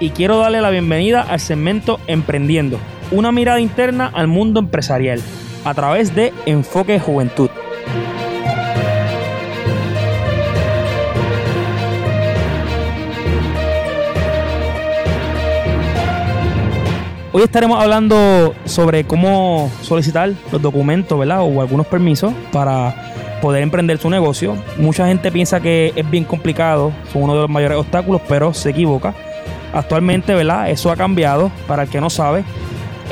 y quiero darle la bienvenida al segmento Emprendiendo, una mirada interna al mundo empresarial, a través de Enfoque Juventud. Hoy estaremos hablando sobre cómo solicitar los documentos, ¿verdad? O algunos permisos para poder emprender su negocio. Mucha gente piensa que es bien complicado, son uno de los mayores obstáculos, pero se equivoca. Actualmente, ¿verdad? Eso ha cambiado. Para el que no sabe,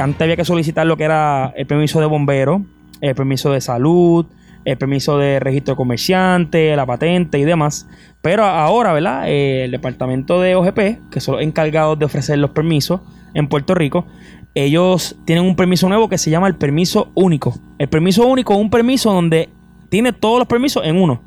antes había que solicitar lo que era el permiso de bombero, el permiso de salud, el permiso de registro de comerciante, la patente y demás. Pero ahora, ¿verdad? Eh, el departamento de OGP, que son los encargados de ofrecer los permisos en Puerto Rico, ellos tienen un permiso nuevo que se llama el permiso único. El permiso único es un permiso donde tiene todos los permisos en uno.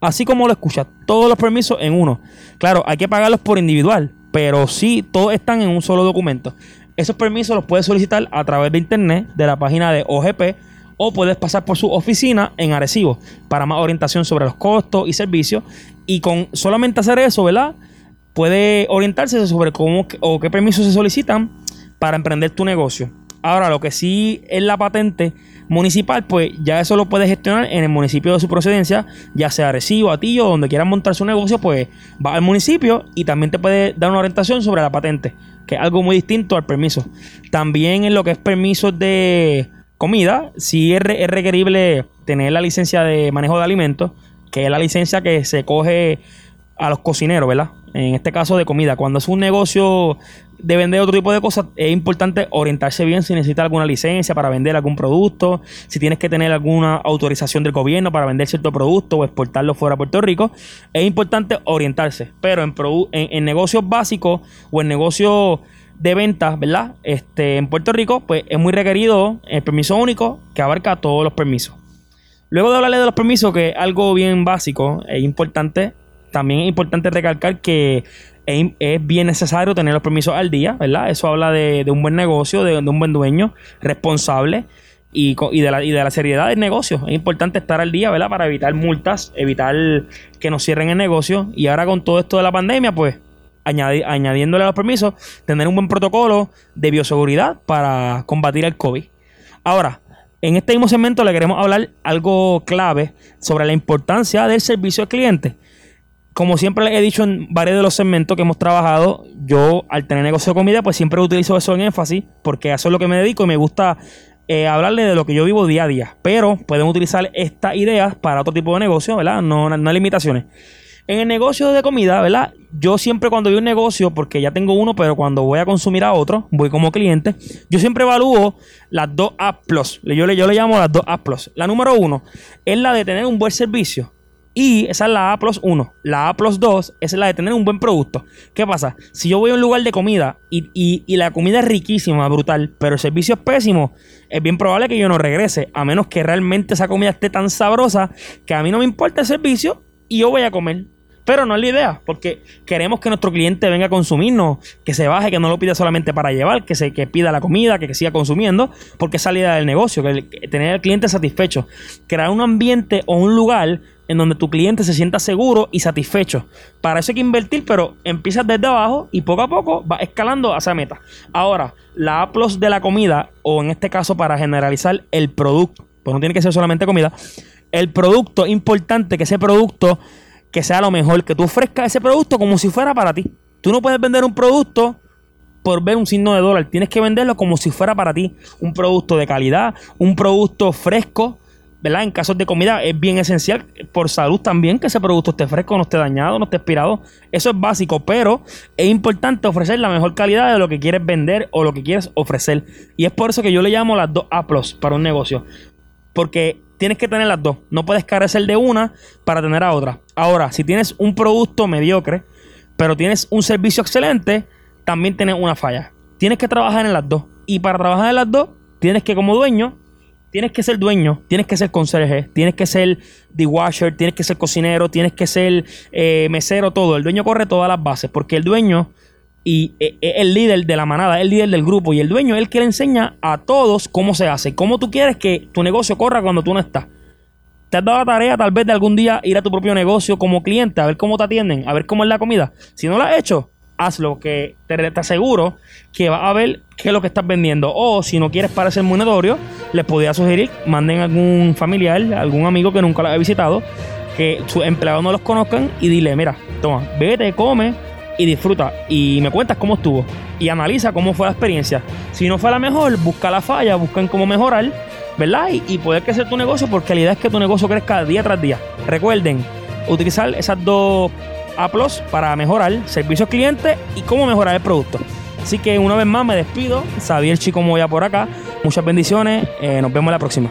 Así como lo escucha, todos los permisos en uno. Claro, hay que pagarlos por individual, pero sí, todos están en un solo documento. Esos permisos los puedes solicitar a través de internet, de la página de OGP, o puedes pasar por su oficina en Arecibo para más orientación sobre los costos y servicios. Y con solamente hacer eso, ¿verdad? Puede orientarse sobre cómo o qué permisos se solicitan para emprender tu negocio. Ahora, lo que sí es la patente municipal, pues ya eso lo puede gestionar en el municipio de su procedencia, ya sea Arecibo, Atillo, donde quieran montar su negocio, pues va al municipio y también te puede dar una orientación sobre la patente, que es algo muy distinto al permiso. También en lo que es permisos de comida, sí es, es requerible tener la licencia de manejo de alimentos, que es la licencia que se coge a los cocineros, ¿verdad? En este caso de comida. Cuando es un negocio de vender otro tipo de cosas, es importante orientarse bien si necesitas alguna licencia para vender algún producto, si tienes que tener alguna autorización del gobierno para vender cierto producto o exportarlo fuera a Puerto Rico. Es importante orientarse. Pero en, en, negocios básicos o en negocios de ventas, ¿verdad? Este, en Puerto Rico, pues es muy requerido el permiso único que abarca todos los permisos. Luego de hablarle de los permisos, que es algo bien básico, es importante también es importante recalcar que es, bien necesario tener los permisos al día, ¿verdad? Eso habla de, un buen negocio, de, un buen dueño responsable y, de la, seriedad del negocio. Es importante estar al día, ¿verdad? Para evitar multas, evitar que nos cierren el negocio. Y ahora con todo esto de la pandemia, pues añadiéndole a los permisos, tener un buen protocolo de bioseguridad para combatir el COVID. Ahora, en este mismo segmento le queremos hablar algo clave sobre la importancia del servicio al cliente como siempre les he dicho en varios de los segmentos que hemos trabajado, yo al tener negocio de comida, pues siempre utilizo eso en énfasis, porque eso es lo que me dedico y me gusta eh, hablarle de lo que yo vivo día a día. Pero pueden utilizar estas ideas para otro tipo de negocio, ¿verdad? No, hay limitaciones. En el negocio de comida, ¿verdad? Yo siempre cuando a un negocio, porque ya tengo uno, pero cuando voy a consumir a otro, voy como cliente, yo siempre evalúo las dos A+. Yo le, yo le llamo las dos A+. La número uno es la de tener un buen servicio. Y esa es la A plus 1. La A plus 2 es la de tener un buen producto. ¿Qué pasa? Si yo voy a un lugar de comida y, la comida es riquísima, brutal, pero el servicio es pésimo, es bien probable que yo no regrese. A menos que realmente esa comida esté tan sabrosa que a mí no me importa el servicio y yo voy a comer. Pero no es la idea, porque queremos que nuestro cliente venga a consumirnos, que se baje, que no lo pida solamente para llevar, que se que pida la comida, que, siga consumiendo, porque es salida del negocio, que, tener al cliente satisfecho. Crear un ambiente o un lugar en donde tu cliente se sienta seguro y satisfecho. Para eso hay que invertir, pero empiezas desde abajo y poco a poco va escalando hacia meta. Ahora, la A de la comida, o en este caso para generalizar el producto pues no tiene que ser solamente comida. El producto, importante que ese producto que sea lo mejor, que tú ofrezcas ese producto como si fuera para ti. Tú no puedes vender un producto por ver un signo de dólar, tienes que venderlo como si fuera para ti. Un producto de calidad, un producto fresco, ¿verdad? En casos de comida es bien esencial por salud también que ese producto esté fresco, no esté dañado, no esté expirado. Eso es básico, pero es importante ofrecer la mejor calidad de lo que quieres vender o lo que quieres ofrecer. Y es por eso que yo le llamo las dos A para un negocio. Porque tienes que tener las dos. No puedes carecer de una para tener a otra. Ahora, si tienes un producto mediocre, pero tienes un servicio excelente, también tienes una falla. Tienes que trabajar en las dos. Y para trabajar en las dos, tienes que como dueño tienes que ser dueño, tienes que ser conserje, tienes que ser washer, tienes que ser cocinero, tienes que ser eh, mesero, todo. El dueño corre todas las bases porque el dueño y es eh, el líder de la manada, es el líder del grupo y el dueño es el que le enseña a todos cómo se hace, cómo tú quieres que tu negocio corra cuando tú no estás. ¿Te has dado la tarea tal vez de algún día ir a tu propio negocio como cliente, a ver cómo te atienden, a ver cómo es la comida? Si no lo has hecho, hazlo, que te, aseguro que vas a ver qué es lo que estás vendiendo. O si no quieres parecer muy notorio, les podría sugerir, manden a algún familiar, algún amigo que nunca lo haya visitado, que sus empleados no los conozcan y dile, mira, toma, vete, come y disfruta. Y me cuentas cómo estuvo. Y analiza cómo fue la experiencia. Si no fue la mejor, busca la falla, busca cómo mejorar, ¿verdad? Y, poder crecer tu negocio porque la idea es que tu negocio crezca día tras día. Recuerden, utilizar esas dos a para mejorar servicio al cliente y cómo mejorar el producto. Así que una vez más me despido. Xavier Chico Moya por acá. Muchas bendiciones. Eh, nos vemos la próxima.